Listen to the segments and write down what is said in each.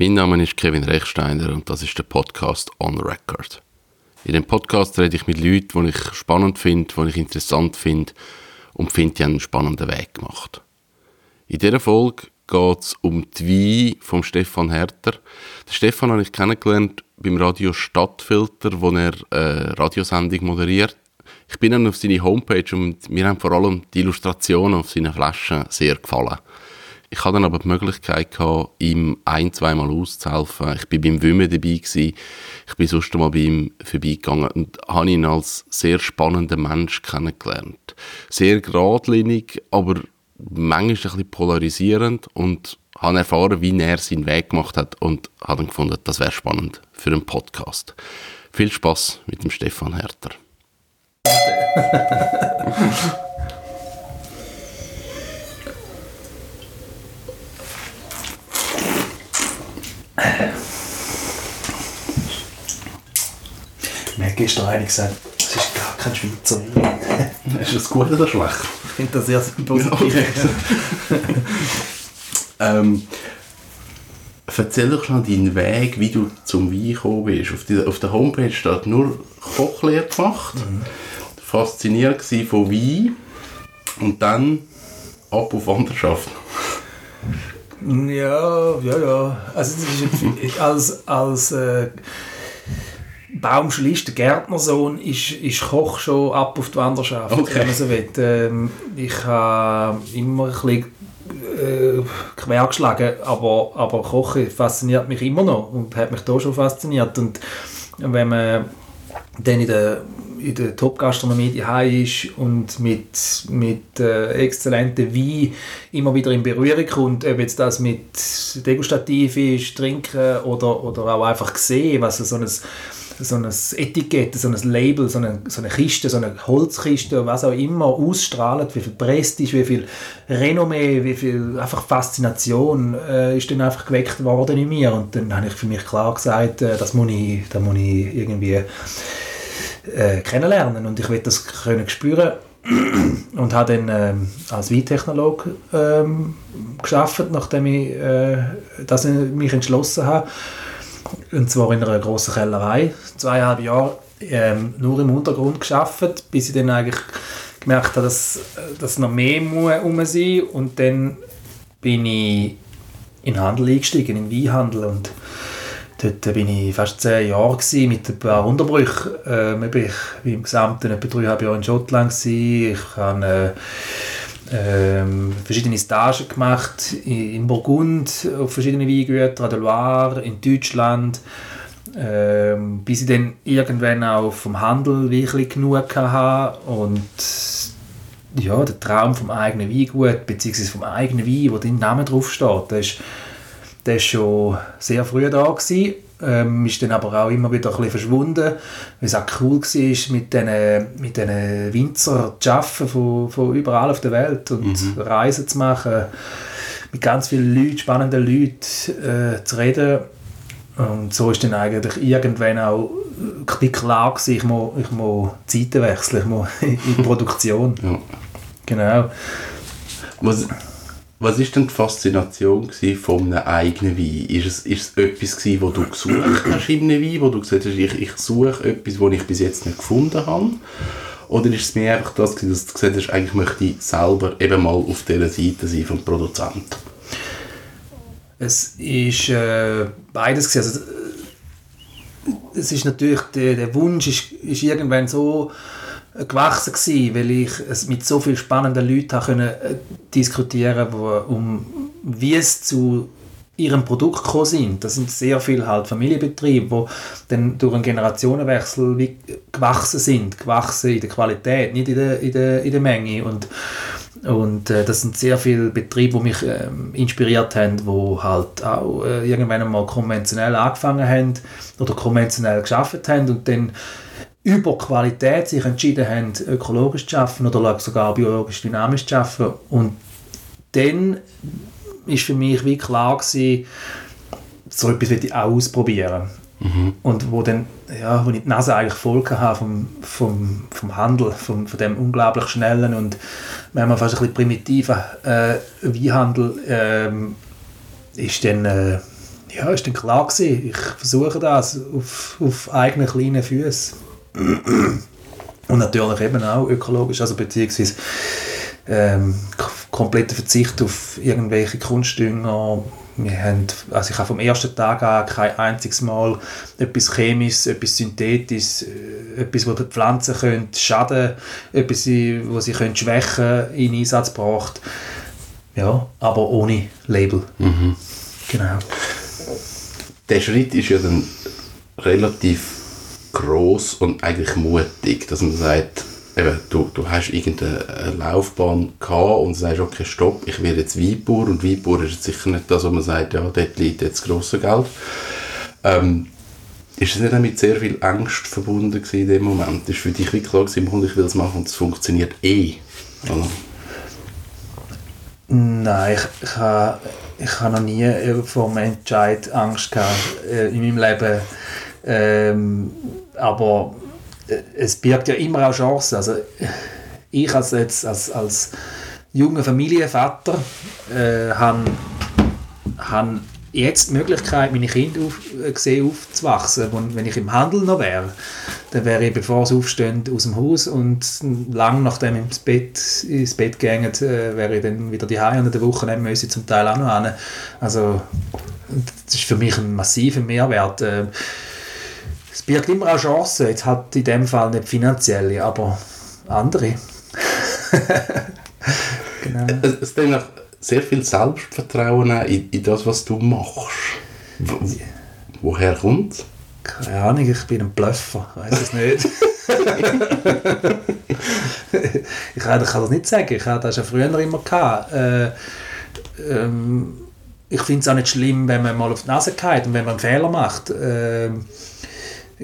Mein Name ist Kevin Rechsteiner und das ist der Podcast On Record. In dem Podcast rede ich mit Leuten, die ich spannend finde, die ich interessant finde und finde, die einen spannenden Weg gemacht. In dieser Folge geht es um die Wein von Stefan Herter. Den Stefan habe ich kennengelernt beim Radio Stadtfilter, wo er eine Radiosendung moderiert. Ich bin dann auf seine Homepage und mir haben vor allem die Illustrationen auf seinen Flaschen sehr gefallen. Ich hatte dann aber die Möglichkeit, gehabt, ihm ein-, zweimal auszuhelfen. Ich war beim Wimmen dabei. Gewesen. Ich bin sonst mal bei ihm vorbeigegangen und habe ihn als sehr spannenden Mensch kennengelernt. Sehr geradlinig, aber manchmal ein bisschen polarisierend und habe erfahren, wie er seinen Weg gemacht hat und habe dann gefunden, das wäre spannend für einen Podcast. Viel Spaß mit dem Stefan Herter. Mir gestern einer gesagt, es ist gar kein Schweizer Wein. Ist das gut oder schlecht? Ich finde das sehr positiv. ähm, erzähl doch schnell deinen Weg, wie du zum Wein gekommen bist. Auf, die, auf der Homepage steht nur Kochlehre gemacht, mhm. fasziniert von Wein und dann ab auf Wanderschaft. Ja, ja, ja. Also das ist als, als äh, Baumschlist, Gärtnersohn, ist, ist Koch schon ab auf die Wanderschaft, okay. wenn man so will. Ähm, ich habe immer ein bisschen äh, quer geschlagen, aber, aber Kochen fasziniert mich immer noch und hat mich da schon fasziniert. Und wenn man dann in der in der Top-Gastronomie daheim ist und mit, mit äh, exzellenten Wein immer wieder in Berührung kommt, ob jetzt das mit Degustativ ist, Trinken oder, oder auch einfach sehen, was so ein, so ein Etikett, so ein Label, so eine, so eine Kiste, so eine Holzkiste, was auch immer ausstrahlt, wie viel Prestige, wie viel Renommee, wie viel einfach Faszination äh, ist dann einfach geweckt worden in mir. Und dann habe ich für mich klar gesagt, äh, das muss ich, das muss ich irgendwie äh, kennenlernen. Und ich will das können spüren. Und habe dann ähm, als Weintechnologe ähm, geschafft, nachdem ich, äh, dass ich mich entschlossen habe. Und zwar in einer großen Kellerei, zweieinhalb Jahre ähm, nur im Untergrund geschafft, bis ich dann eigentlich gemerkt habe, dass, dass noch mehr muss sein und dann bin ich in den Handel eingestiegen, in den Weinhandel. Und Dort war ich fast zehn Jahre mit ein paar Unterbrüchen. Ähm, ich war im Gesamten etwa dreieinhalb Jahre in Schottland. Gewesen. Ich habe äh, verschiedene Stagen gemacht in Burgund, auf verschiedenen Weingütern, an der Loire, in Deutschland. Ähm, bis ich dann irgendwann auch vom Handel wirklich genug hatte und ja, der Traum vom eigenen Weingut, beziehungsweise vom eigenen Wein, wo dein Name draufsteht, das ist der war schon sehr früh da. Gewesen. Ähm, ist dann aber auch immer wieder ein bisschen verschwunden, weil es auch cool war, mit diesen, mit diesen Winzer zu arbeiten, von, von überall auf der Welt und mhm. Reisen zu machen, mit ganz vielen Leuten, spannenden Leuten äh, zu reden. Und so ist dann eigentlich irgendwann auch klar gewesen, ich muss, ich muss Zeiten wechseln, ich muss in die Produktion. Ja. Genau. Was, was ist denn die Faszination von einem eigenen Wein? Ist es, ist es etwas gewesen, wo du gesucht hast in einem Wein, wo du gesagt hast, ich, ich suche etwas, das ich bis jetzt nicht gefunden habe? Oder ist es mehr einfach das gewesen, dass du gesagt hast, eigentlich möchte ich selber eben mal auf dieser Seite sein vom Produzenten? Es ist äh, beides gewesen. Also, es ist natürlich, der, der Wunsch ist, ist irgendwann so gewachsen gewesen, weil ich es mit so vielen spannenden Leuten können, äh, diskutieren konnte, um wie es zu ihrem Produkt gekommen sind. Das sind sehr viele halt Familienbetriebe, die dann durch einen Generationenwechsel wie gewachsen sind, gewachsen in der Qualität, nicht in der, in der, in der Menge. Und und äh, das sind sehr viele Betriebe, die mich äh, inspiriert haben, die halt auch äh, irgendwann einmal konventionell angefangen haben oder konventionell geschafft haben. Und dann über Qualität sich entschieden haben, ökologisch zu arbeiten oder sogar biologisch dynamisch zu arbeiten. Und dann ist für mich wie klar gewesen, so etwas will ich auch ausprobieren. Mhm. Und wo dann, ja, wo ich die Nase eigentlich voll hatte vom, vom, vom Handel, vom, von dem unglaublich schnellen und manchmal fast ein bisschen primitiven äh, Weinhandel, ähm, ist dann, äh, Ja, ist dann klar gewesen. Ich versuche das auf, auf eigenen kleinen Füßen. Und natürlich eben auch ökologisch, also beziehungsweise ähm, kompletter Verzicht auf irgendwelche Kunstdünger. Wir haben, also ich habe vom ersten Tag an kein einziges Mal etwas Chemisches, etwas Synthetisches, äh, etwas, das die Pflanzen können schaden etwas, was sie können schwächen in Einsatz gebracht. Ja, aber ohne Label. Mhm. Genau. Der Schritt ist ja dann relativ groß und eigentlich mutig, dass man sagt, eben, du, du hast irgendeine Laufbahn gehabt und sagst, okay, stopp, ich werde jetzt Weinbauer und Weinbauer ist jetzt sicher nicht das, wo man sagt, ja, dort liegt jetzt grosse Geld. Ähm, ist es nicht auch mit sehr viel Angst verbunden in dem Moment? Ist für dich wie klar gewesen, ich will es machen und es funktioniert eh? Oder? Nein, ich, ich habe ich habe noch nie vor einem Entscheid Angst gehabt äh, in meinem Leben. Ähm, aber äh, es birgt ja immer auch Chancen. Also, ich als, jetzt, als, als junger Familienvater äh, habe hab jetzt die Möglichkeit, meine Kinder auf, äh, gesehen aufzuwachsen. Und wenn ich im Handel noch wäre, dann wäre ich, bevor sie aufstehen, aus dem Haus und lang nachdem ins Bett, ins Bett gegangen, äh, wäre ich dann wieder die und in der Woche müssen zum Teil auch noch hin. Also das ist für mich ein massiver Mehrwert. Äh, es birgt immer auch Chancen, jetzt hat in dem Fall nicht finanzielle, aber andere. genau. Es, es sehr viel Selbstvertrauen in, in das, was du machst. Wo, woher kommt Keine Ahnung, ich bin ein Bluffer, ich weiß es nicht. ich kann, das nicht sagen, ich hatte das schon früher immer. Gehabt. Äh, ähm, ich finde es auch nicht schlimm, wenn man mal auf die Nase geht und wenn man einen Fehler macht. Äh,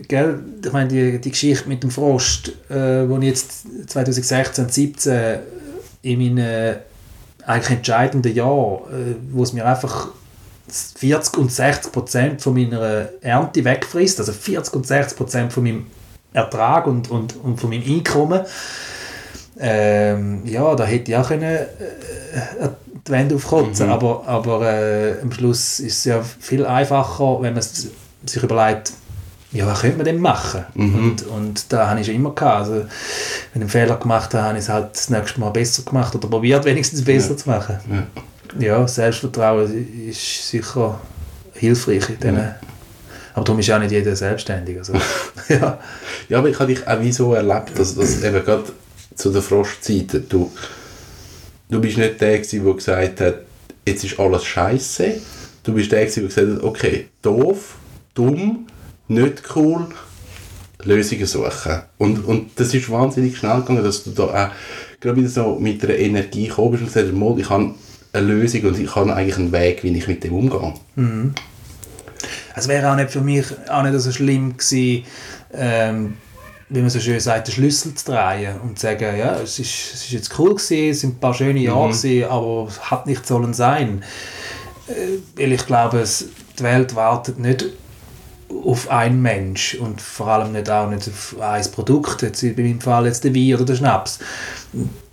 gell? Ich meine, die, die Geschichte mit dem Frost, äh, wo ich jetzt 2016, 2017 in meinen eigentlich entscheidende Jahr, äh, wo es mir einfach 40 und 60 Prozent von meiner Ernte wegfrisst, also 40 und 60 Prozent von meinem Ertrag und, und, und von meinem Einkommen. Ähm, ja, da hätte ich auch können, äh, die Wände aufkotzen, mhm. aber, aber äh, am Schluss ist es ja viel einfacher, wenn man sich überlegt, ja, was könnte man denn machen? Mhm. Und, und da habe ich schon immer gehabt. Also, wenn ich einen Fehler gemacht habe, habe ich es halt das nächste Mal besser gemacht oder probiert wenigstens besser ja. zu machen. Ja. ja. Selbstvertrauen ist sicher hilfreich in diesen ja. Aber darum ist ja nicht jeder selbstständig. Also, ja. ja, aber ich habe dich auch wie so erlebt, dass, dass eben gerade zu der Frostzeiten, du, du bist nicht der gewesen, der gesagt hat, jetzt ist alles scheiße. Du bist der gewesen, der gesagt hat, okay, doof, dumm, nicht cool, Lösungen suchen. Und, und das ist wahnsinnig schnell gegangen, dass du da auch gerade wieder so mit einer Energie gekommen bist und gesagt hast, ich habe eine Lösung und ich habe eigentlich einen Weg, wie ich mit dem umgehe. Mhm. Es wäre auch nicht für mich auch nicht so schlimm gewesen, ähm, wie man so schön sagt, den Schlüssel zu drehen und zu sagen, ja, es ist, es ist jetzt cool gewesen, es sind ein paar schöne Jahre mhm. gewesen, aber es hat nicht sollen sein. Äh, weil ich glaube, es, die Welt wartet nicht auf einen Mensch und vor allem nicht auch nicht auf ein Produkt, jetzt in meinem Fall jetzt der Wein oder der Schnaps.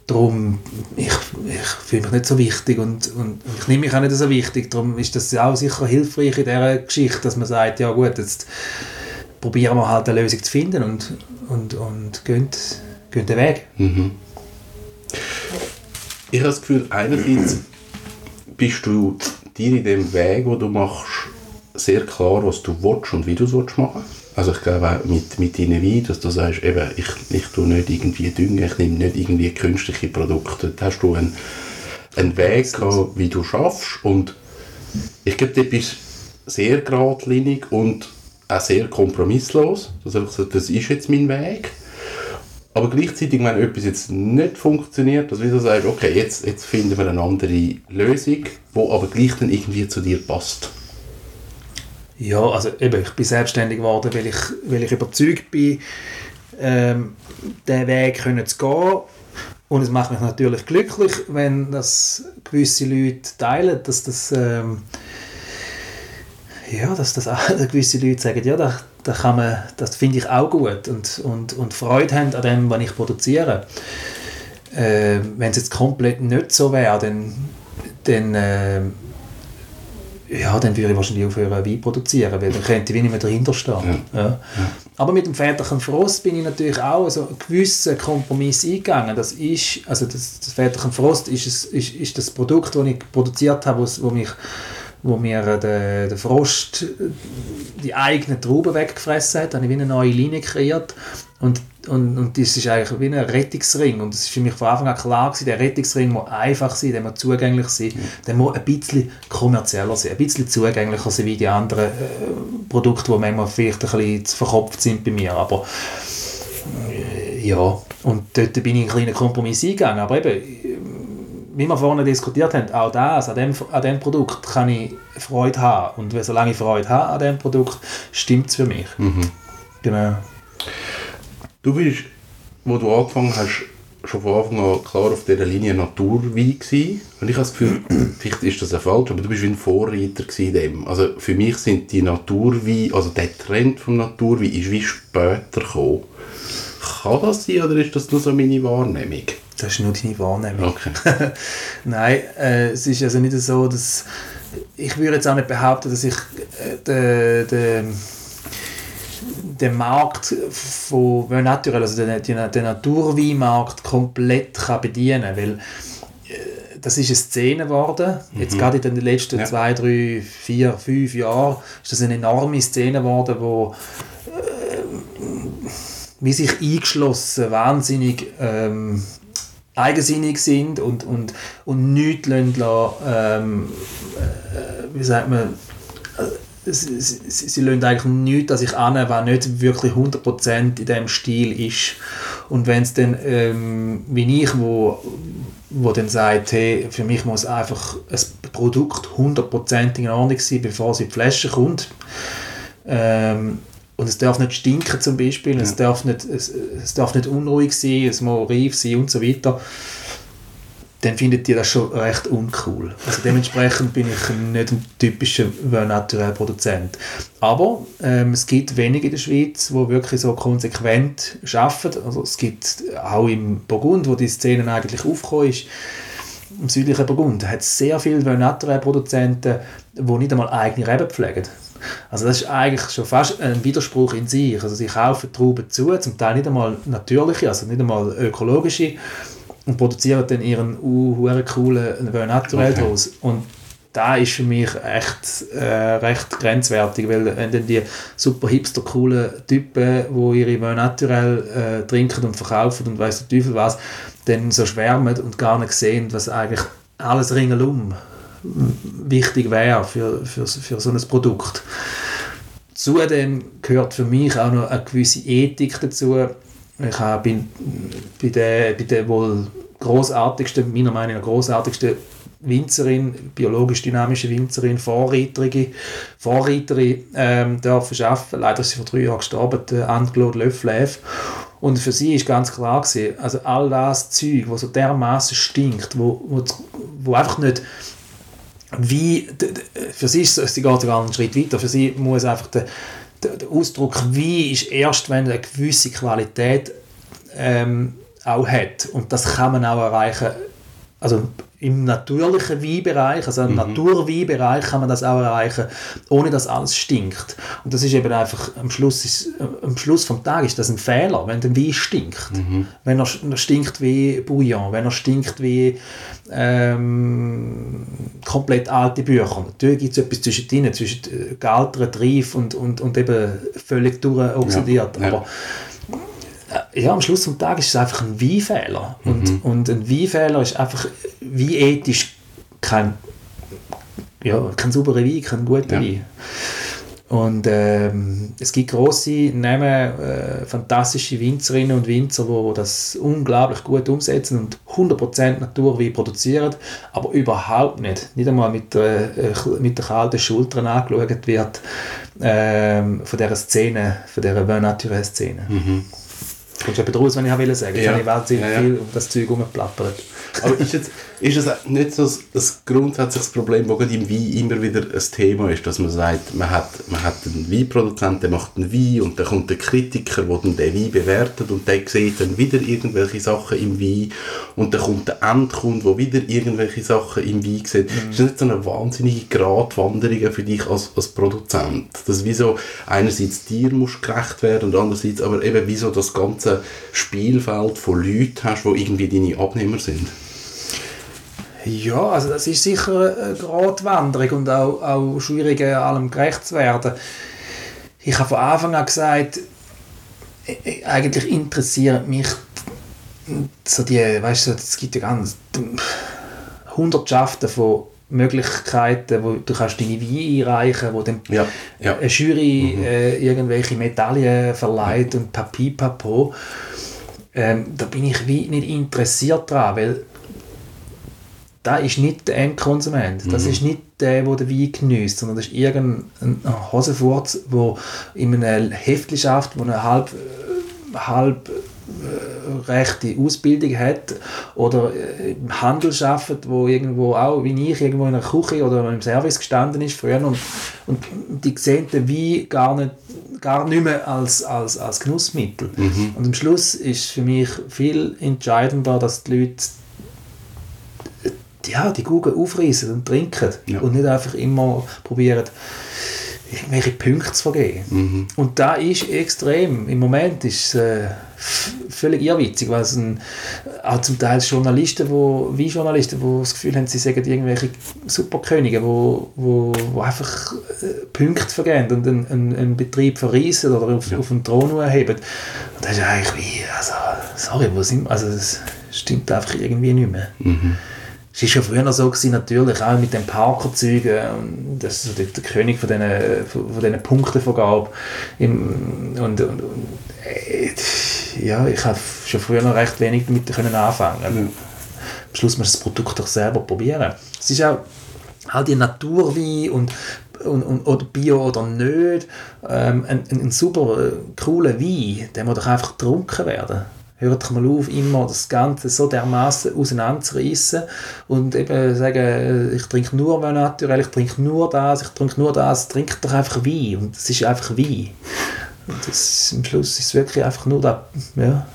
Darum, ich, ich fühle mich nicht so wichtig und, und, ich nehme mich auch nicht so wichtig, darum ist das auch sicher hilfreich in dieser Geschichte, dass man sagt, ja gut, jetzt probieren wir halt eine Lösung zu finden und, und, und gehen, gehen den Weg. Mhm. Ich habe das Gefühl, einerseits bist du dir in dem Weg, wo du machst, sehr klar, was du willst und wie du es machen Also ich glaube auch mit, mit deinen Wein, dass du sagst, eben, ich, ich tue nicht irgendwie düngen, ich nehme nicht irgendwie künstliche Produkte. Da hast du einen, einen Weg gehabt, wie du schaffst und ich glaube, du bist sehr geradlinig und auch sehr kompromisslos. Das, das ist jetzt mein Weg. Aber gleichzeitig, wenn etwas jetzt nicht funktioniert, dass du sagst, okay, jetzt, jetzt finden wir eine andere Lösung, die aber gleich dann irgendwie zu dir passt. Ja, also eben, ich bin selbstständig geworden, weil ich, weil ich überzeugt bin, ähm, den Weg können zu gehen. Und es macht mich natürlich glücklich, wenn das gewisse Leute teilen, dass das, ähm, ja, dass das auch, gewisse Leute sagen, ja, da, da kann man, das finde ich auch gut und, und, und Freude haben an dem, was ich produziere. Äh, wenn es jetzt komplett nicht so wäre, dann, dann äh, ja, dann würde ich wahrscheinlich aufhören, Wein produzieren, weil dann könnte ich nicht mehr dahinter stehen. Ja. Ja. Aber mit dem väterlichen Frost bin ich natürlich auch so einen gewissen Kompromiss eingegangen. Das ist, also das, das väterliche Frost ist, es, ist, ist das Produkt, das ich produziert habe, wo mich wo mir der, der Frost die eigenen Trauben weggefressen hat, habe ich wie eine neue Linie kreiert. Und, und, und das ist eigentlich wie ein Rettungsring. Und es ist für mich von Anfang an klar gewesen, der Rettungsring muss einfach sein, der muss zugänglich sein, der muss ein bisschen kommerzieller sein, ein bisschen zugänglicher sein wie die anderen äh, Produkte, die manchmal vielleicht ein bisschen zu verkopft sind bei mir, aber äh, ja, und dort bin ich einen kleinen Kompromiss eingegangen, aber eben wie wir vorhin diskutiert haben, auch das, an dem, an dem Produkt kann ich Freude haben. Und solange ich Freude habe an dem Produkt, stimmt es für mich. Mhm. Genau. Du bist, wo du angefangen hast, schon von Anfang an klar auf dieser Linie Naturwein gewesen. Und ich habe das Gefühl, vielleicht ist das ja falsch, aber du bist wie ein Vorreiter in dem. Also für mich sind die Naturwein, also der Trend vom Naturwein ist wie später gekommen. Kann das sein oder ist das nur so meine Wahrnehmung? Das ist nur deine Wahrnehmung. Okay. Nein, äh, es ist also nicht so, dass ich würde jetzt auch nicht behaupten, dass ich äh, den, den, den Markt von naturell, also den, den, den Naturweinmarkt komplett kann bedienen kann, weil äh, das ist eine Szene geworden. Mhm. Jetzt gerade in den letzten ja. zwei, drei, vier, fünf Jahren ist das eine enorme Szene geworden, wo äh, wie sich eingeschlossen wahnsinnig ähm, eigensinnig sind und, und, und nichts lassen, ähm, äh, wie sagt man, äh, sie, sie, sie eigentlich nichts dass ich an, was nicht wirklich 100% in diesem Stil ist. Und wenn es dann, ähm, wie ich, wo, wo dann sagt, hey, für mich muss einfach ein Produkt 100% in Ordnung sein, bevor es in die Flasche kommt, ähm, und es darf nicht stinken zum Beispiel, ja. es, darf nicht, es, es darf nicht unruhig sein, es muss reif sein und so weiter, dann findet ihr das schon recht uncool. Also dementsprechend bin ich nicht ein typischer naturell Produzent. Aber ähm, es gibt wenige in der Schweiz, die wirklich so konsequent arbeiten. Also es gibt auch im Burgund, wo die Szene eigentlich aufgekommen ist, im südlichen Burgund, hat es sehr viele naturell Produzenten, die nicht einmal eigene Reben pflegen. Also das ist eigentlich schon fast ein Widerspruch in sich. Also sie kaufen Trauben zu, zum Teil nicht einmal natürliche, also nicht einmal ökologische und produzieren dann ihren uh, coolen Naturell okay. daraus. Und da ist für mich echt äh, recht grenzwertig, weil wenn dann die super hipster coolen Typen, die ihre Vin naturell äh, trinken und verkaufen und weiss der Teufel was, dann so schwärmen und gar nicht sehen, was eigentlich alles ringsum wichtig wäre für, für, für so ein Produkt. Zudem gehört für mich auch noch eine gewisse Ethik dazu. Ich habe bin bei der, bei der wohl großartigsten, meiner Meinung nach großartigsten Winzerin, biologisch dynamische Winzerin, Vorreiterin, Vorreiterin ähm, dürfen arbeiten. Leider ist sie vor drei Jahren gestorben, Anne-Claude Löfflev. Und für sie ist ganz klar gewesen, also all das Zeug, was so dermaßen stinkt, wo, wo, wo einfach nicht wie, für sie ist sie geht sogar einen Schritt weiter, für sie muss einfach der, der, Ausdruck wie ist erst, wenn eine gewisse Qualität ähm, auch hat. Und das kann man auch erreichen, also im natürlichen Weinbereich, also im mhm. Naturweinbereich kann man das auch erreichen, ohne dass alles stinkt. Und das ist eben einfach, am Schluss, ist, am Schluss vom Tag ist das ein Fehler, wenn der Wein stinkt. Mhm. Wenn er, er, stinkt wie Bouillon, wenn er stinkt wie ähm, komplett alte Bücher. Natürlich gibt es etwas zwischen zwischen äh, gealtert, reif und, und, und eben völlig durchoxidiert. Ja. Aber ja, am Schluss des Tages ist es einfach ein Weinfehler. Mhm. Und, und ein Weinfehler ist einfach wie ethisch kein, ja, kein sauberer Wein, kein guter ja. Wein. Und ähm, es gibt große Namen, äh, fantastische Winzerinnen und Winzer, die das unglaublich gut umsetzen und 100% Naturwein produzieren, aber überhaupt nicht, nicht einmal mit, äh, mit der kalten Schultern angeschaut wird äh, von dieser Szene, von dieser Vin Szene. Mhm. Kommst du eben raus, wenn ich will sagen. Jetzt Ja. habe ich wahnsinnig Ja, ja. viel um das Zeug rumgeplappert. Aber ist, jetzt, ist es nicht so ein grundsätzliches Problem, das gerade im Wein immer wieder ein Thema ist, dass man sagt, man hat, man hat einen Weinproduzent, der macht einen Wein und dann kommt der Kritiker, der dann den Wein bewertet und der sieht dann wieder irgendwelche Sachen im Wein und dann kommt der Endkunde, der wieder irgendwelche Sachen im Wein sieht. Ist das nicht so eine wahnsinnige Gratwanderung für dich als, als Produzent? Dass wieso einerseits dir muss gerecht werden und andererseits aber eben wieso das ganze Spielfeld von Leuten hast, die irgendwie deine Abnehmer sind? Ja, also das ist sicher eine Gratwanderung und auch, auch schwierig, äh, allem gerecht zu werden. Ich habe von Anfang an gesagt, äh, äh, eigentlich interessiert mich so die, weißt du, es gibt ja ganz Hundertschaften von Möglichkeiten, wo du kannst deine Weine einreichen, wo dann Ja, ja. eine Jury äh, irgendwelche Medaillen verleiht und Papipapo. Ähm, da bin ich wie nicht interessiert dran, weil da ist nicht der Endkonsument. Das ist nicht der, der den Wein genießt, sondern das ist irgendein Hosenfurz, der in einem Heftli schafft, wo eine halb, äh, halb äh, rechte Ausbildung hat oder äh, im Handel arbeitet, wo irgendwo auch, wie ich, irgendwo in einer Küche oder im Service gestanden ist früher und, und die sehen den Wein gar nicht, gar nicht mehr als, als, als Genussmittel. Und am Schluss ist für mich viel entscheidender, dass die Leute ja, die Gugel aufreißen und trinken Ja. und nicht einfach immer probieren, irgendwelche Punkte zu vergeben. Und da ist extrem. Im Moment ist es äh, völlig irrwitzig, weil es ein, auch zum Teil Journalisten, wo, wie Journalisten, die das Gefühl haben, sie sagen irgendwelche Superkönige, wo, wo, wo einfach äh, Punkte vergeben und einen, einen, einen Betrieb verreissen oder auf, auf den Thron erheben. Und das ist eigentlich wie, also, sorry, wo sind wir? Also, das stimmt einfach irgendwie nicht mehr. Es war schon früher so, gewesen, natürlich, auch mit den Parker-Zeugen. Das ist so der, der König von diesen, von diesen Punktenvergabe. Im, und, und, und äh, ja, ich habe schon früher noch recht wenig damit können anfangen. Am Schluss muss das Produkt doch selber probieren. Es ist auch halt die Naturwein und, und, und oder Bio oder nicht. Ähm, ein, ein, ein super äh, cooler Wein, der muss doch einfach getrunken werden. Hört mal auf, immer das Ganze so dermaßen auseinanderzureissen und eben sagen, ich trinke nur naturell, ich trinke nur das, ich trinke nur das, trinkt doch einfach Wein und es ist einfach Wein. Und das, am Schluss ist es wirklich einfach nur da, ja,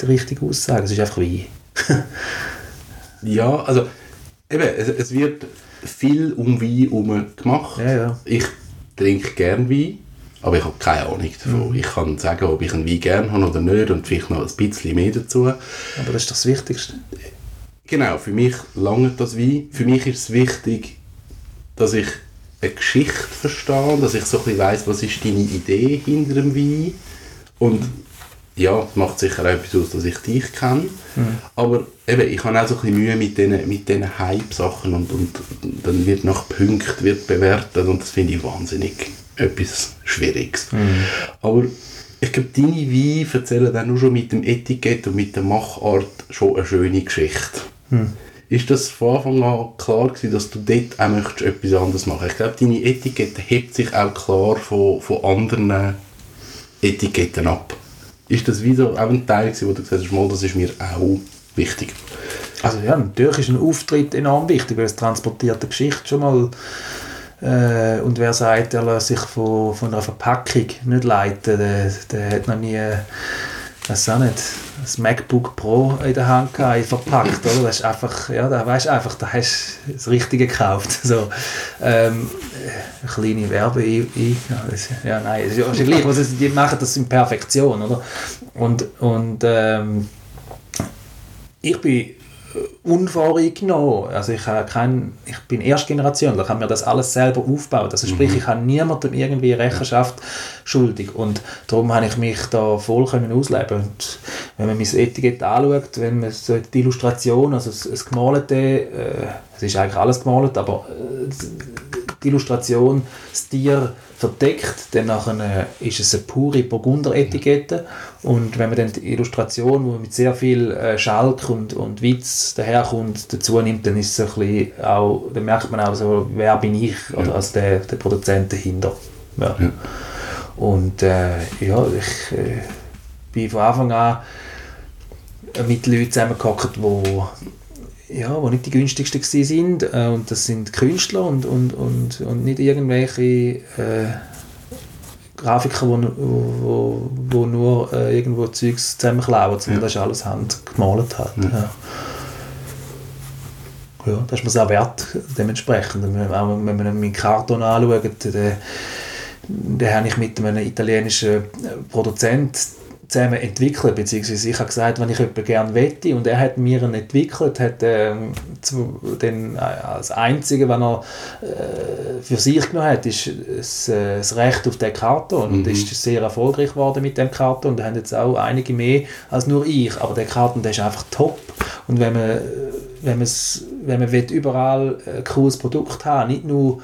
die richtige Aussage, es ist einfach Wein. Ja, also eben, es, es wird viel um Wein herum gemacht. Ja, ja. Ich trinke gern Wein, aber ich habe keine Ahnung davon. Mhm. Ich kann sagen, ob ich einen Wein gern habe oder nicht und vielleicht noch ein bisschen mehr dazu. Aber das ist doch das Wichtigste. Genau, für mich lange das Wein. Für mich ist es wichtig, dass ich eine Geschichte verstehe, dass ich so ein bisschen weiss, was ist deine Idee hinter dem Wein. Und ja, es macht sicher auch etwas aus, dass ich dich kenne. Aber eben, ich habe auch so ein bisschen Mühe mit diesen, mit Hype-Sachen und, und dann wird nach Punkten wird bewertet und das finde ich wahnsinnig etwas Schwieriges. Aber ich glaube, deine Weine erzählen dann nur schon mit dem Etikett und mit der Machart schon eine schöne Geschichte. Ist das von Anfang an klar gewesen, dass du dort auch möchtest etwas anderes machen? Ich glaube, deine Etikette hebt sich auch klar von, von anderen Etiketten ab. Ist das wieder auch ein Teil gewesen, wo du gesagt hast, mal, das ist mir auch wichtig? Also ja, natürlich ist ein Auftritt enorm wichtig, weil es transportiert eine Geschichte schon mal. Äh, und wer sagt, er lässt sich von, von einer Verpackung nicht leiten, der, der hat noch nie, weiß auch nicht, das MacBook Pro in der Hand gehabt, verpackt, oder? Das ist einfach, ja, da weißt einfach, da hast du das Richtige gekauft. So, ähm, eine kleine Werbe ja, nein, ist ja gleich, was die machen das in Perfektion, oder? Und, und ähm, ich bin unvoreingenommen. Also ich, habe kein, ich bin Erstgeneration, ich habe mir das alles selber aufgebaut. Also sprich, ich habe niemandem irgendwie Rechenschaft schuldig. Und darum habe ich mich da voll können ausleben Und wenn man mein Etikett anschaut, wenn man so die Illustration, also das, das Gemalte, äh, es ist eigentlich alles gemalt, aber äh, die Illustration, das Tier verdeckt, dann nachher äh, ist es eine pure Burgunder-Etikette und wenn man dann die Illustration, wo mit sehr viel äh, Schalk und, und Witz daherkommt, dazu nimmt, dann ist es ein bisschen auch, dann merkt man auch so, wer bin ich, oder als der, der Produzent dahinter. Ja. Und äh, ja, ich äh, bin von Anfang an mit Leuten zusammengehockt, wo ja, wo nicht die günstigsten sind äh, und das sind Künstler und, und, und, und nicht irgendwelche äh, Grafiker, wo, wo, wo nur äh, irgendwo Zeugs zusammenklauen, sondern ja. das ist alles handgemalt hat. Ja. ja. Ja, das ist mir sehr wert, dementsprechend. Auch wenn man meinen Karton anschaut, den, den habe ich mit einem italienischen Produzenten zusammen entwickelt, beziehungsweise ich habe gesagt, wenn ich jemanden gerne wette und er hat mir einen entwickelt, hat ähm, zu, den, äh, als Einzige, was er äh, für sich genommen hat, ist das, äh, das Recht auf den Karton und mhm. ist sehr erfolgreich geworden mit dem Karton und da haben jetzt auch einige mehr als nur ich, aber der Karton, der ist einfach top. Und wenn man wenn, wenn man überall ein cooles Produkt haben nicht nur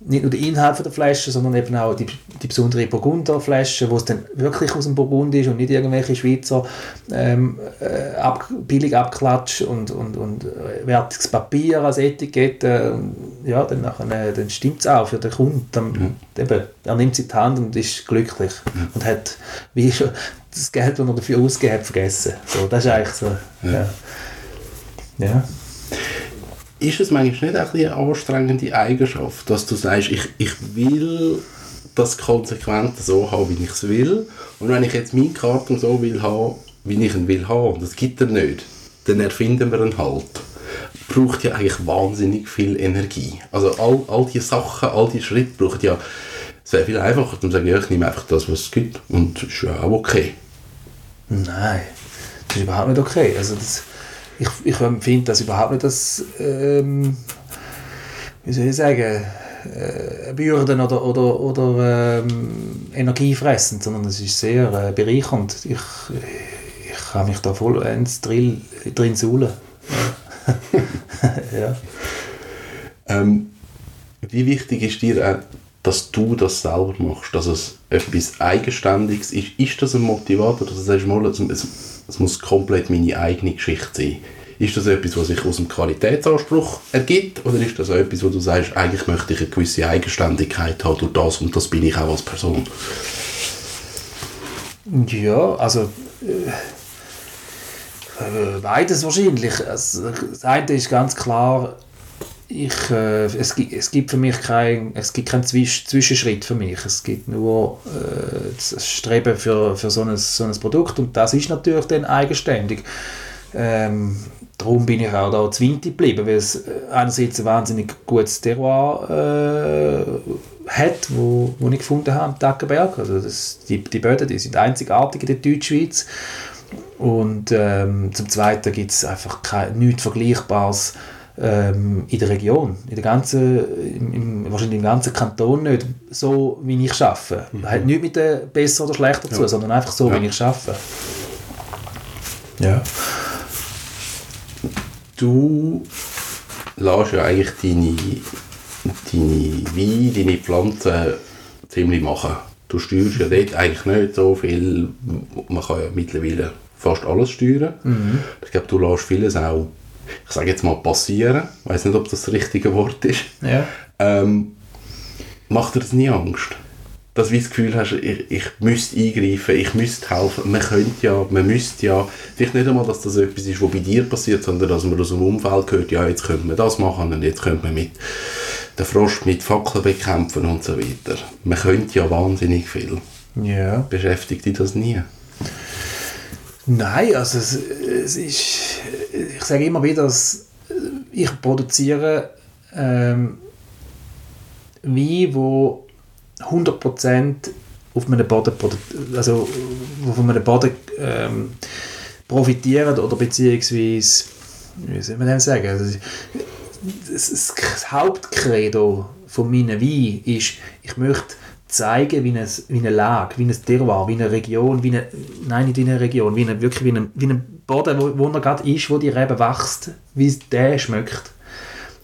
nicht nur der Inhalt der Flasche, sondern eben auch die, die besondere Burgunderflasche, wo es dann wirklich aus dem Burgund ist und nicht irgendwelche Schweizer ähm, äh, ab, billig abklatscht und, und, und äh, wertiges Papier als Etikette. Und, ja, dann, nachher, dann stimmt es auch für den Kunden. Dann, mhm. eben, er nimmt sie in die Hand und ist glücklich mhm. und hat wie schon das Geld, das er dafür ausgegeben hat, vergessen. So, das ist eigentlich so. ja. ja. ja ist es manchmal nicht eine anstrengende Eigenschaft, dass du sagst, ich, ich will das konsequent so haben, wie ich es will. Und wenn ich jetzt meinen Karton so will haben, wie ich ihn will haben, und das gibt er nicht, dann erfinden wir ihn halt. Braucht ja eigentlich wahnsinnig viel Energie. Also all, all die Sachen, all die Schritte brauchen ja, wäre viel einfacher, zu sagen, ja, ich nehme einfach das, was es gibt und das ist ja auch okay. Nein, das ist überhaupt nicht okay. Also das, ich, ich finde das überhaupt nicht das, ähm, wie soll ich sagen, äh, Bürden oder, oder, oder ähm, energiefressend, sondern es ist sehr äh, bereichernd. Ich, ich kann mich da voll ins Drill, drin suhlen. ja. ähm, wie wichtig ist dir auch, dass du das selber machst, dass es etwas Eigenständiges ist? Ist das ein Motivator, dass du sagst, mal, es, es muss komplett meine eigene Geschichte sein. Ist das etwas, was sich aus dem Qualitätsanspruch ergibt oder ist das etwas, wo du sagst, eigentlich möchte ich eine gewisse Eigenständigkeit haben durch das und das bin ich auch als Person? Ja, also äh, äh beides wahrscheinlich. Also, das eine ist ganz klar, ich, äh, es, gibt, es gibt für mich kein, es gibt keinen Zwisch Zwischenschritt für mich. Es gibt nur äh, das Streben für, für so, ein, so ein Produkt und das ist natürlich dann eigenständig. Ähm, darum bin ich auch da Zwinti geblieben, weil es äh, einerseits ein wahnsinnig gutes Terroir äh, hat, wo, wo ich gefunden habe am. Also das, die, die Böden die sind einzigartig in der Deutschschweiz. Und ähm, zum Zweiten gibt es einfach kein, nichts Vergleichbares ähm, in der Region, in der ganzen, im, im, wahrscheinlich im ganzen Kanton nicht, so wie ich arbeite. Mhm. Hat nichts mit dem besser oder schlechter zu ja. sondern einfach so, ja. wie ich arbeite. Ja. Du lässt ja eigentlich deine, deine Weine, deine Pflanzen ziemlich machen. Du steuerst ja dort eigentlich nicht so viel. Man kann ja mittlerweile fast alles steuern. Mhm. Ich glaube, du lässt vieles auch ich sage jetzt mal passieren, ich weiß nicht, ob das das richtige Wort ist, ja. ähm, macht dir das nie Angst? Dass du das Gefühl hast, ich, ich müsste eingreifen, ich müsste helfen, man könnte ja, man müsste ja, vielleicht nicht einmal, dass das etwas ist, was bei dir passiert, sondern dass man aus dem Umfeld hört, ja, jetzt könnte man das machen und jetzt könnte man mit den Frosch mit Fackeln bekämpfen und so weiter. Man könnte ja wahnsinnig viel. Ja. Beschäftigt dich das nie? Nein, also es, es ist, ich sage immer wieder, dass ich produziere ähm, Wein, wo 100% auf meinem Boden, also von meinem Boden ähm, profitieren oder beziehungsweise, wie soll man denn sagen, also, das, das, das Hauptcredo von meinen Wein ist, ich möchte zeigen, wie eine, wie eine Lage, wie ein Terroir, wie eine Region, wie eine, nein, nicht wie eine Region, wie eine, wirklich wie ein, wie ein Boden, wo, wo er gerade ist, wo die Rebe wächst, wie der schmeckt.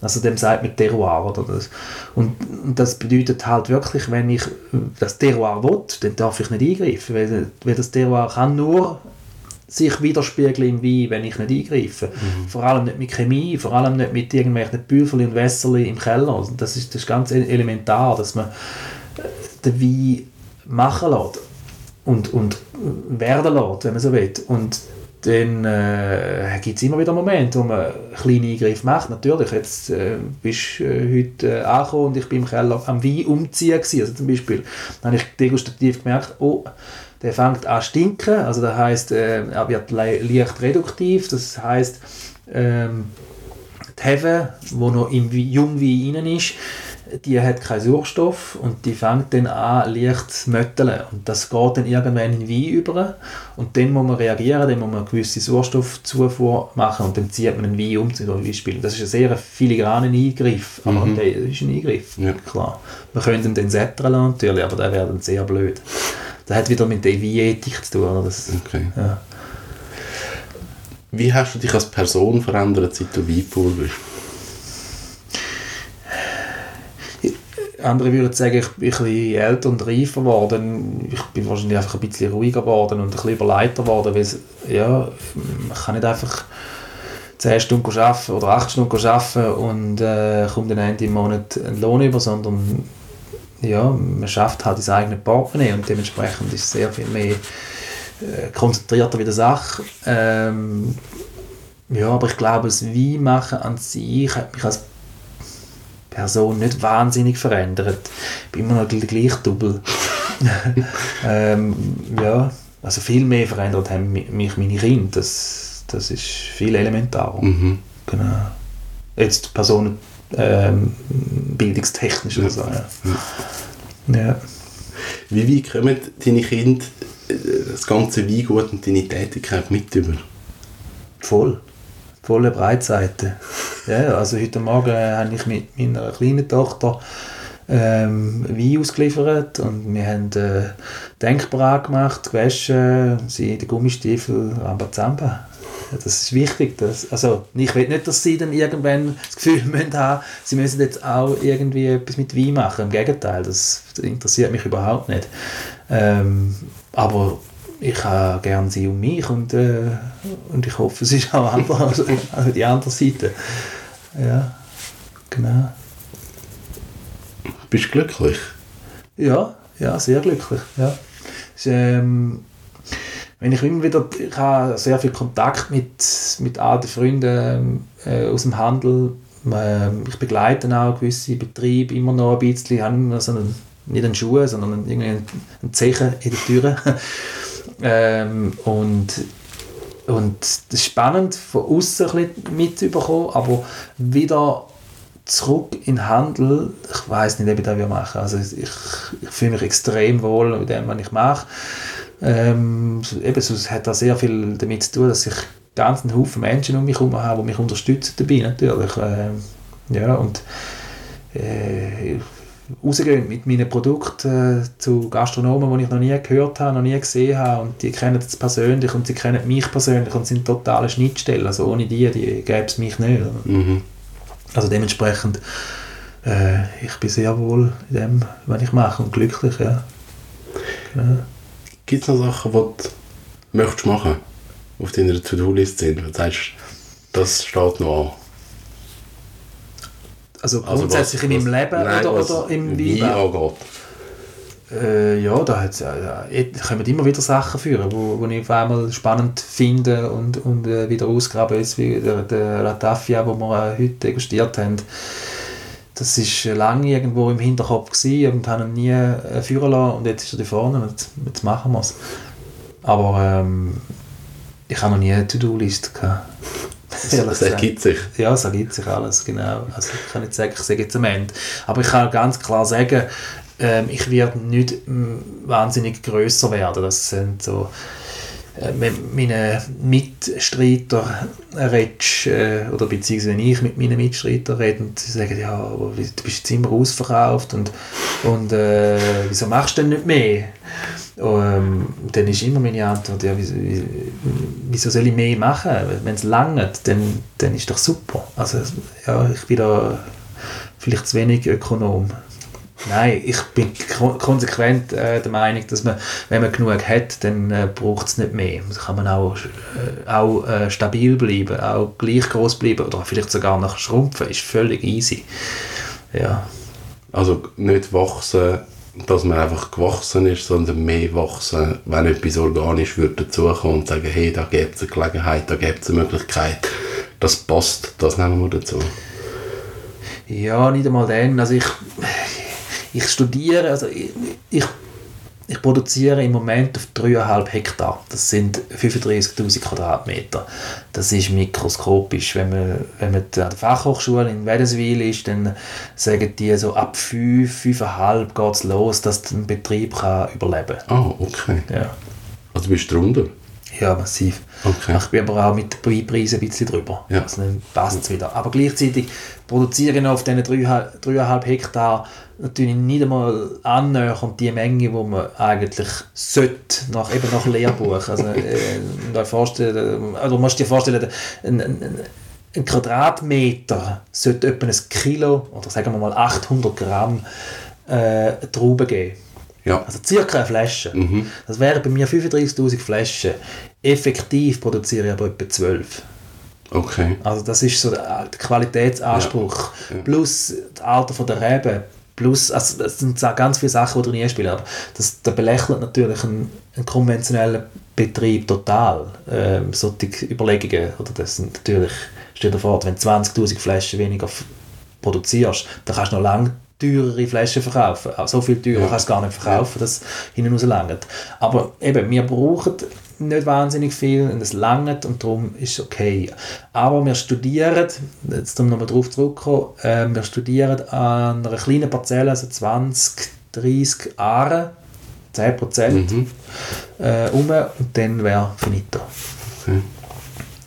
Also dem sagt man Terroir. Oder das. Und, und, das bedeutet halt wirklich, wenn ich das Terroir will, dann darf ich nicht eingreifen, weil, weil das Terroir kann nur sich widerspiegeln im Wein, wenn ich nicht eingreife. Mhm. Vor allem nicht mit Chemie, vor allem nicht mit irgendwelchen Büffeln und Wässerli im Keller. Das ist, das ist ganz elementar, dass man den Wein machen lässt. und, und werden lässt, wenn man so will. Und dann äh, gibt es immer wieder Momente, wo man kleine Eingriffe macht. Natürlich, jetzt äh, bist du äh, heute äh, angekommen und ich bin im Keller am Wein umziehen gewesen. Also zum Beispiel, dann habe ich degustativ gemerkt, oh, der fängt an zu stinken. Also das heißt, äh, er wird le leicht reduktiv. Das heißt, ähm, die Hefe, die noch im Jungwein drin ist, die hat keinen Sauerstoff und die fängt dann an leicht zu mötteln. Und das geht dann irgendwann in Wein über und dann muss man reagieren, dann muss man eine gewisse Sauerstoffzufuhr machen und dann zieht man den Wein um zum Beispiel. Das ist ein sehr filigraner Eingriff, aber mhm. das ist ein Eingriff, ja. klar. Man könnte ihn dann sättern natürlich, aber der wäre dann sehr blöd. Das hat wieder mit der Weinethik zu tun. Das, okay. ja. Wie hast du dich als Person verändert, seit du Weinbauer bist? Andere würden sagen, ich bin ein bisschen älter und reifer geworden. Ich bin wahrscheinlich einfach ein bisschen ruhiger geworden und ein bisschen überleiter geworden, weil ja, man kann nicht einfach 10 Stunden arbeiten oder 8 Stunden arbeiten und äh, kommt dann Ende im Monat einen Lohn über, sondern ja, man schafft halt das eigene Portemonnaie und dementsprechend ist es sehr viel mehr äh, konzentrierter wie die Sache. Ähm, ja, aber ich glaube, das Weinmachen an sich hat mich als Person nicht wahnsinnig verändert. Ich bin immer noch gleich Double. ähm, ja, also viel mehr verändert haben mich meine Kinder. Das, das ist viel elementarer. Mhm. Genau. Jetzt Personen ähm, bildungstechnisch oder so. Ja. ja. Wie weit kommen deine Kinder äh, das ganze Weingut und deine Tätigkeit mit über? Voll volle Breitseite. Ja, also heute Morgen habe ich mit meiner kleinen Tochter ähm, Wein ausgeliefert und wir haben äh, denkbar gemacht, gewaschen, sie in den Gummistiefel, Rambazamba. Ja, das ist wichtig. Dass, also ich will nicht, dass sie dann irgendwann das Gefühl müssen haben, sie müssen jetzt auch irgendwie etwas mit Wein machen. Im Gegenteil, das interessiert mich überhaupt nicht. Ähm, aber ich habe gerne sie um mich und, äh, und ich hoffe, es ist auch anders, also, also die andere Seite. Ja, genau. Bist du glücklich? Ja, ja, sehr glücklich. Ja. Ist, ähm, wenn ich immer wieder, ich habe sehr viel Kontakt mit, mit alten Freunden äh, aus dem Handel. Ähm, ich begleite auch gewisse Betriebe immer noch ein bisschen. Ich habe immer so einen, nicht einen Schuh, sondern irgendwie einen Zechen in der Tür. Ähm, und, und das ist spannend, von außen mitzubekommen, aber wieder zurück in den Handel, ich weiß nicht, ob ich das machen Also ich, ich fühle mich extrem wohl mit dem, was ich mache. Ähm, eben, es hat da sehr viel damit zu tun, dass ich ganz einen Haufen Menschen um mich herum habe, die mich unterstützen dabei natürlich. Ähm, ja, und äh, rausgehen mit meinen Produkten äh, zu Gastronomen, die ich noch nie gehört habe, noch nie gesehen habe und die kennen es persönlich und sie kennen mich persönlich und sind totale Schnittstellen. Also ohne die, die gäbe es mich nicht. Mhm. Also dementsprechend, äh, ich bin sehr wohl in dem, was ich mache und glücklich, ja. ja. Gibt es noch Sachen, die du möchtest machen auf deiner To-Do-Liste sind, wo du sagst, das steht noch an? Also, grundsätzlich also was, in meinem Leben nein, oder, oder im Wein? Äh, ja, da hat's, ja, kommen immer wieder Sachen führen, wo, wo ich auf einmal spannend finde und, und äh, wieder ausgraben, jetzt wie der, der Latafia, wo wir äh, heute degustiert haben. Das war lange irgendwo im Hinterkopf gewesen und haben nie äh, führen lassen und jetzt ist er da vorne und jetzt, jetzt machen wir es. Aber ähm, ich habe noch nie eine To-Do-Liste gehabt. Das ergibt sich. Ja, es ergibt sich alles, genau. Also ich kann nicht sagen, ich sage jetzt am Ende. Aber ich kann ganz klar sagen, ähm, ich werde nicht wahnsinnig größer werden. Das sind so äh, meine Mitstreiter redest, äh, oder beziehungsweise wenn ich mit meinen Mitstreitern rede und sie sagen, ja, du bist jetzt immer ausverkauft und, und äh, wieso machst du denn nicht mehr? Ähm, dann ist immer meine Antwort, ja, wieso, soll ich mehr machen? Wenn es langt, dann, dann ist doch super. Also ja, ich bin da vielleicht zu wenig Ökonom. Nein, ich bin konsequent äh, der Meinung, dass man, wenn man genug hat, dann äh, braucht es nicht mehr. Da kann man auch, äh, auch äh, stabil bleiben, auch gleich groß bleiben oder vielleicht sogar noch schrumpfen, ist völlig easy. Ja. Also nicht wachsen dass man einfach gewachsen ist, sondern mehr wachsen, wenn etwas organisch wird dazukommen und sagen, hey, da gibt es eine Gelegenheit, da gibt es eine Möglichkeit. Das passt, das nehmen wir dazu. Ja, nicht einmal dann. Also ich, ich studiere, also ich, ich, ich produziere im Moment auf 3,5 Hektar. Das sind 35'000 Quadratmeter. Das ist mikroskopisch. Wenn man, wenn man an der Fachhochschule in Wädenswil ist, dann sagen die so ab 5, 5,5 geht es los, dass ein Betrieb kann überleben kann. Ah, okay. Ja. Also bist du drunter? Ja, massiv. Okay. Ich bin aber auch mit den Preisen ein bisschen drüber. Ja. Also dann passt es wieder. Aber gleichzeitig produziere ich auf diesen 3,5 Hektar natürlich nicht einmal annähernd die Menge, die man eigentlich sollte, nach, eben nach Lehrbuch. Also, äh, vorstellen, also, du musst dir vorstellen, ein, ein, ein Quadratmeter sollte etwa ein Kilo oder sagen wir mal 800 Gramm äh, Trauben geben. Ja. Also circa eine Flasche. Das wären bei mir 35'000 Flaschen. Effektiv produziere ich aber etwa 12. Okay. Also das ist so der, der Qualitätsanspruch. Ja. Ja. Plus das Alter von der Reben. Plus, also das sind ganz viele Sachen, die drin spielen. Aber das, das belächelt natürlich einen, einen konventionellen Betrieb total. Ähm, solche Überlegungen. Oder das sind natürlich, stell dir vor, wenn du 20'000 Flaschen weniger produzierst, dann kannst du noch lange teurere Flaschen verkaufen. So viel teurer Ja. kannst du gar nicht verkaufen, dass hinten raus langt. Aber eben, wir brauchen nicht wahnsinnig viel und es langt und darum ist es okay. Aber wir studieren, jetzt um nochmal darauf zurückzukommen, äh, wir studieren an einer kleinen Parzelle, also 20, 30 Jahre, 10 Prozent, Mhm. äh, um und dann wäre finito. okay.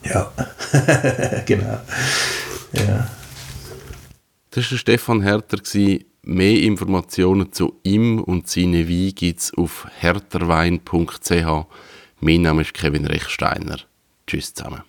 Ja, genau. Ja. Das war Stefan Herter. Mehr Informationen zu ihm und seinen Wein gibt es auf herterwein.ch. Mein Name ist Kevin Rechsteiner. Tschüss zusammen.